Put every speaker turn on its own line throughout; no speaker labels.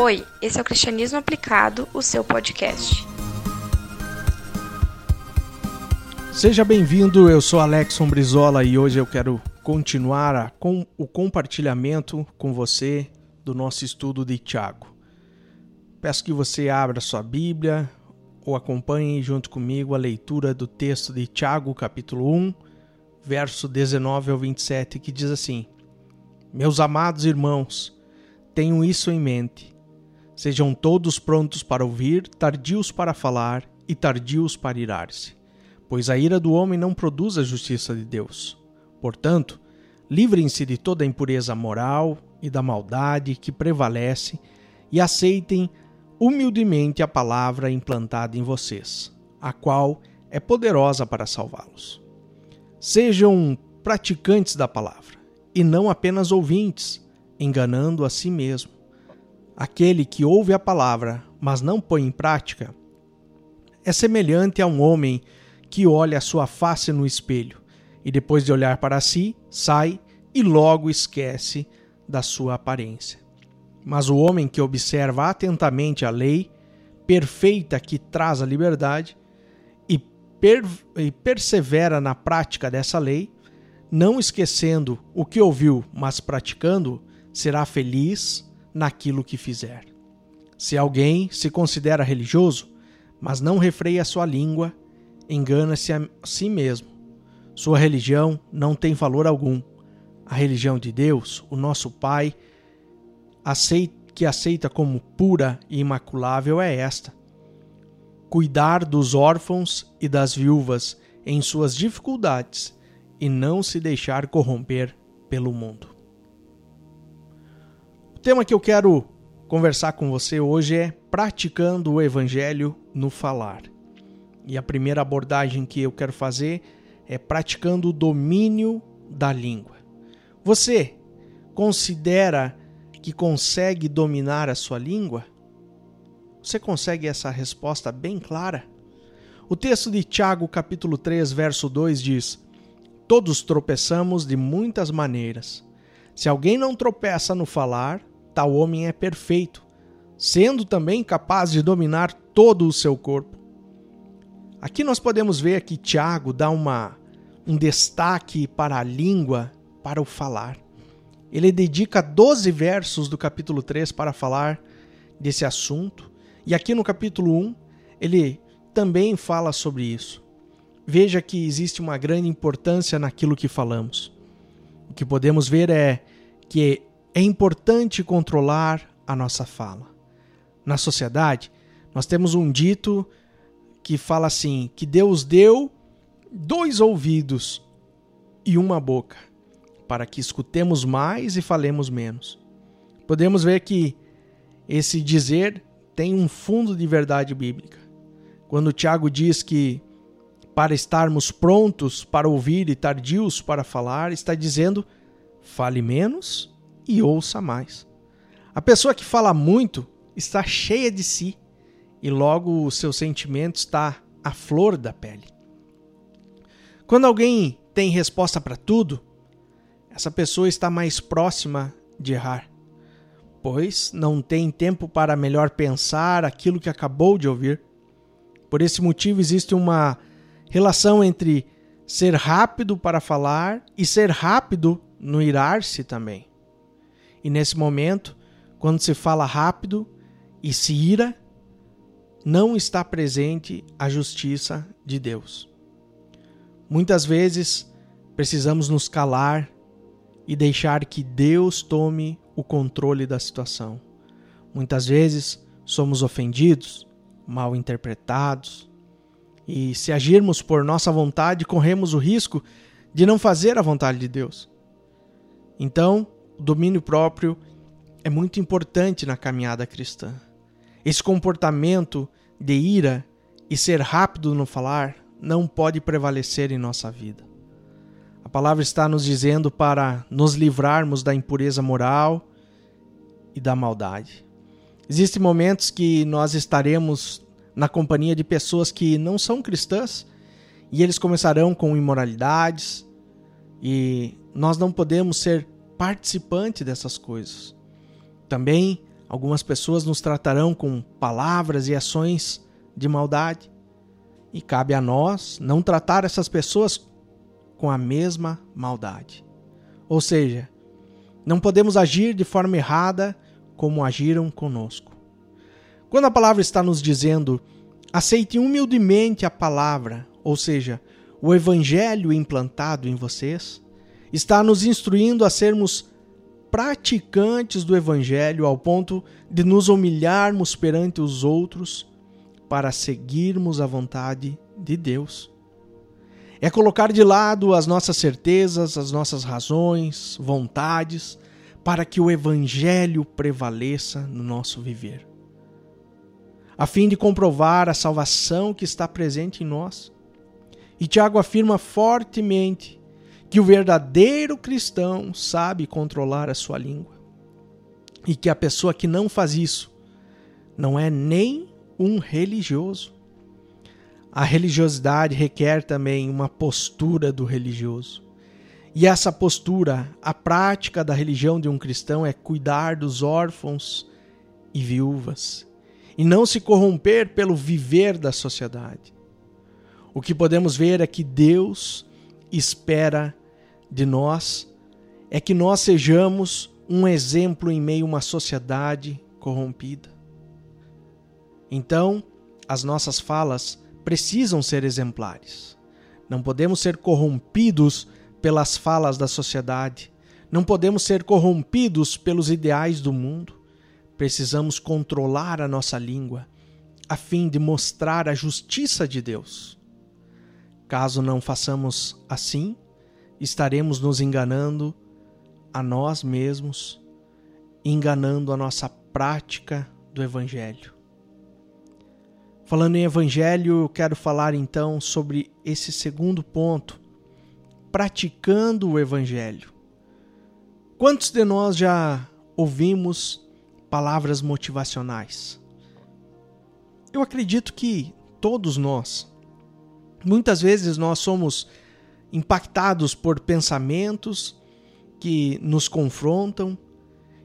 Oi, esse é o Cristianismo Aplicado, o seu podcast.
Seja bem-vindo, eu sou Alex Brizola e hoje eu quero continuar com o compartilhamento com você do nosso estudo de Tiago. Peço que você abra sua Bíblia ou acompanhe junto comigo a leitura do texto de Tiago, capítulo 1, verso 19 ao 27, que diz assim: Meus amados irmãos, tenham isso em mente. Sejam todos prontos para ouvir, tardios para falar e tardios para irar-se, pois a ira do homem não produz a justiça de Deus. Portanto, livrem-se de toda a impureza moral e da maldade que prevalece e aceitem humildemente a palavra implantada em vocês, a qual é poderosa para salvá-los. Sejam praticantes da palavra e não apenas ouvintes, enganando a si mesmo. Aquele que ouve a palavra, mas não põe em prática, é semelhante a um homem que olha a sua face no espelho e depois de olhar para si, sai e logo esquece da sua aparência. Mas o homem que observa atentamente a lei perfeita que traz a liberdade e, per e persevera na prática dessa lei, não esquecendo o que ouviu, mas praticando, será feliz naquilo que fizer. Se alguém se considera religioso, mas não refreia sua língua, engana-se a si mesmo. Sua religião não tem valor algum. A religião de Deus, o nosso Pai, que aceita como pura e imaculável é esta: cuidar dos órfãos e das viúvas em suas dificuldades e não se deixar corromper pelo mundo. O tema que eu quero conversar com você hoje é praticando o evangelho no falar. E a primeira abordagem que eu quero fazer é praticando o domínio da língua. Você considera que consegue dominar a sua língua? Você consegue essa resposta bem clara? O texto de Tiago, capítulo 3, verso 2 diz: Todos tropeçamos de muitas maneiras. Se alguém não tropeça no falar, tal homem é perfeito, sendo também capaz de dominar todo o seu corpo. Aqui nós podemos ver que Tiago dá uma, um destaque para a língua, para o falar. Ele dedica 12 versos do capítulo 3 para falar desse assunto, e aqui no capítulo 1 ele também fala sobre isso. Veja que existe uma grande importância naquilo que falamos. O que podemos ver é que é importante controlar a nossa fala. Na sociedade, nós temos um dito que fala assim: que Deus deu dois ouvidos e uma boca, para que escutemos mais e falemos menos. Podemos ver que esse dizer tem um fundo de verdade bíblica. Quando Tiago diz que para estarmos prontos para ouvir e tardios para falar, está dizendo: fale menos e ouça mais. A pessoa que fala muito está cheia de si e logo o seu sentimento está à flor da pele. Quando alguém tem resposta para tudo, essa pessoa está mais próxima de errar, pois não tem tempo para melhor pensar aquilo que acabou de ouvir. Por esse motivo, existe uma relação entre ser rápido para falar e ser rápido no irar-se também. E nesse momento, quando se fala rápido e se ira, não está presente a justiça de Deus. Muitas vezes precisamos nos calar e deixar que Deus tome o controle da situação. Muitas vezes somos ofendidos, mal interpretados, e se agirmos por nossa vontade, corremos o risco de não fazer a vontade de Deus. Então, o domínio próprio é muito importante na caminhada cristã. Esse comportamento de ira e ser rápido no falar não pode prevalecer em nossa vida. A palavra está nos dizendo para nos livrarmos da impureza moral e da maldade. Existem momentos que nós estaremos na companhia de pessoas que não são cristãs e eles começarão com imoralidades e nós não podemos ser participante dessas coisas. Também Algumas pessoas nos tratarão com palavras e ações de maldade. E cabe a nós não tratar essas pessoas com a mesma maldade. Ou seja, não podemos agir de forma errada como agiram conosco. Quando a palavra está nos dizendo, aceite humildemente a palavra, ou seja, o evangelho implantado em vocês, está nos instruindo a sermos praticantes do evangelho ao ponto de nos humilharmos perante os outros para seguirmos a vontade de Deus. É colocar de lado as nossas certezas, as nossas razões, vontades, para que o Evangelho prevaleça no nosso viver. A fim de comprovar a salvação que está presente em nós. E Tiago afirma fortemente que o verdadeiro cristão sabe controlar a sua língua. E que a pessoa que não faz isso não é nem um religioso. A religiosidade requer também uma postura do religioso. E essa postura, a prática da religião de um cristão é cuidar dos órfãos e viúvas e não se corromper pelo viver da sociedade. O que podemos ver é que Deus espera de nós é que nós sejamos um exemplo em meio a uma sociedade corrompida. Então, as nossas falas precisam ser exemplares. Não podemos ser corrompidos pelas falas da sociedade. Não podemos ser corrompidos pelos ideais do mundo. Precisamos controlar a nossa língua a fim de mostrar a justiça de Deus. Caso não façamos assim, estaremos nos enganando a nós mesmos, enganando a nossa prática do Evangelho. Falando em Evangelho, eu quero falar então sobre esse segundo ponto, praticando o Evangelho. Quantos de nós já ouvimos palavras motivacionais? Eu acredito que todos nós. Muitas vezes nós somos impactados por pensamentos que nos confrontam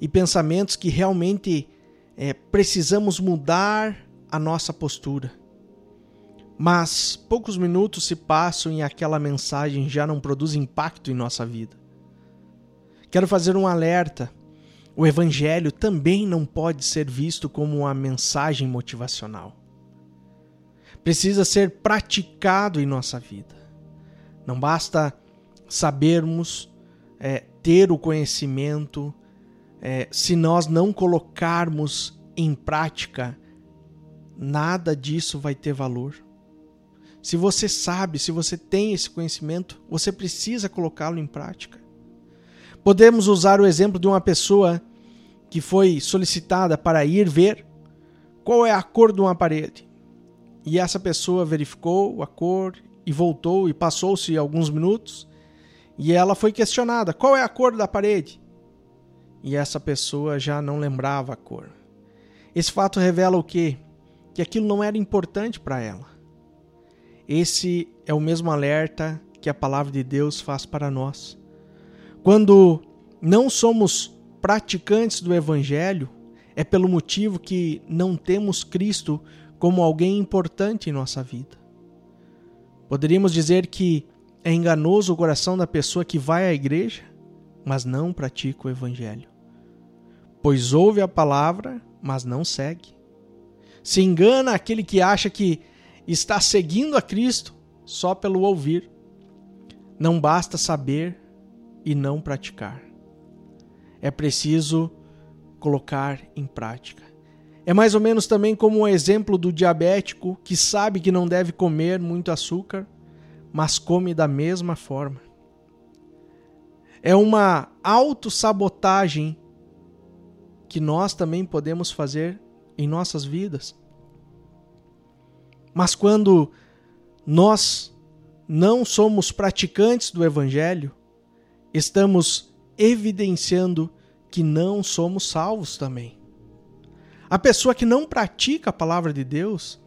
e pensamentos que realmente é, precisamos mudar a nossa postura. Mas poucos minutos se passam e aquela mensagem já não produz impacto em nossa vida. Quero fazer um alerta. O Evangelho também não pode ser visto como uma mensagem motivacional. Precisa ser praticado em nossa vida. Não basta sabermos é, ter o conhecimento é, se nós não colocarmos em prática, nada disso vai ter valor. Se você sabe, se você tem esse conhecimento, você precisa colocá-lo em prática. Podemos usar o exemplo de uma pessoa que foi solicitada para ir ver qual é a cor de uma parede. E essa pessoa verificou a cor e voltou e passou-se alguns minutos e ela foi questionada: qual é a cor da parede? E essa pessoa já não lembrava a cor. Esse fato revela o quê? Que aquilo não era importante para ela. Esse é o mesmo alerta que a palavra de Deus faz para nós. Quando não somos praticantes do Evangelho, é pelo motivo que não temos Cristo como alguém importante em nossa vida. Poderíamos dizer que é enganoso o coração da pessoa que vai à igreja, mas não pratica o Evangelho. Pois ouve a palavra, mas não segue. Se engana aquele que acha que está seguindo a Cristo só pelo ouvir. Não basta saber e não praticar. É preciso colocar em prática. É mais ou menos também como o exemplo do diabético que sabe que não deve comer muito açúcar, mas come da mesma forma. É uma autossabotagem que nós também podemos fazer em nossas vidas. Mas quando nós não somos praticantes do Evangelho, estamos evidenciando que não somos salvos também. A pessoa que não pratica a palavra de Deus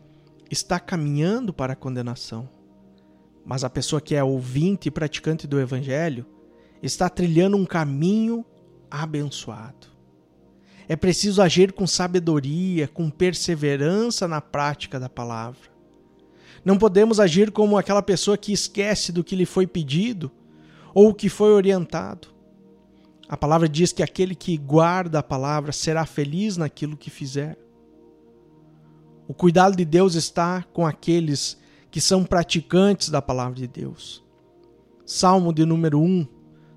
está caminhando para a condenação. Mas a pessoa que é ouvinte e praticante do Evangelho está trilhando um caminho abençoado. É preciso agir com sabedoria, com perseverança na prática da palavra. Não podemos agir como aquela pessoa que esquece do que lhe foi pedido ou que foi orientado. A palavra diz que aquele que guarda a palavra será feliz naquilo que fizer. O cuidado de Deus está com aqueles que são praticantes da palavra de Deus. Salmo de número 1,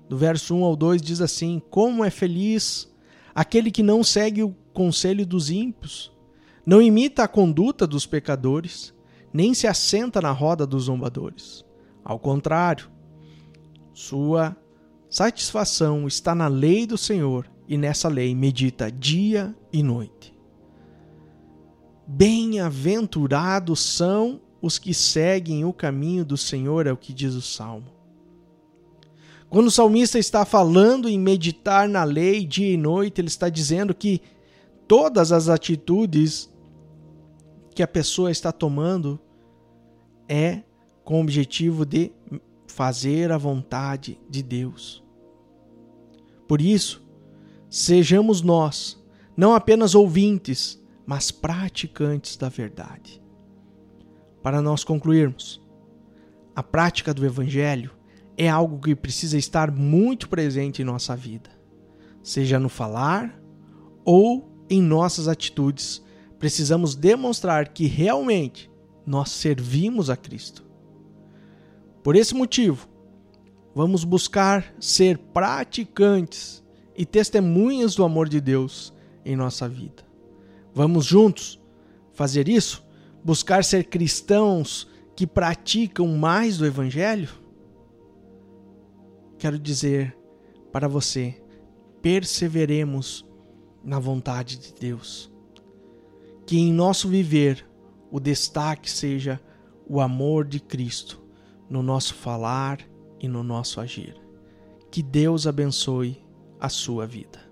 do verso 1 ao 2 diz assim: Como é feliz aquele que não segue o conselho dos ímpios, não imita a conduta dos pecadores, nem se assenta na roda dos zombadores. Ao contrário, sua satisfação está na lei do Senhor e nessa lei medita dia e noite. Bem-aventurados são os que seguem o caminho do Senhor, é o que diz o salmo. Quando o salmista está falando em meditar na lei dia e noite, ele está dizendo que todas as atitudes que a pessoa está tomando é com o objetivo de fazer a vontade de Deus. Por isso, sejamos nós não apenas ouvintes, mas praticantes da verdade. Para nós concluirmos, a prática do Evangelho é algo que precisa estar muito presente em nossa vida, seja no falar ou em nossas atitudes. Precisamos demonstrar que realmente nós servimos a Cristo. Por esse motivo, vamos buscar ser praticantes e testemunhas do amor de Deus em nossa vida. Vamos juntos fazer isso? Buscar ser cristãos que praticam mais do Evangelho? Quero dizer para você: perseveremos na vontade de Deus. Que em nosso viver o destaque seja o amor de Cristo no nosso falar e no nosso agir. Que Deus abençoe a sua vida.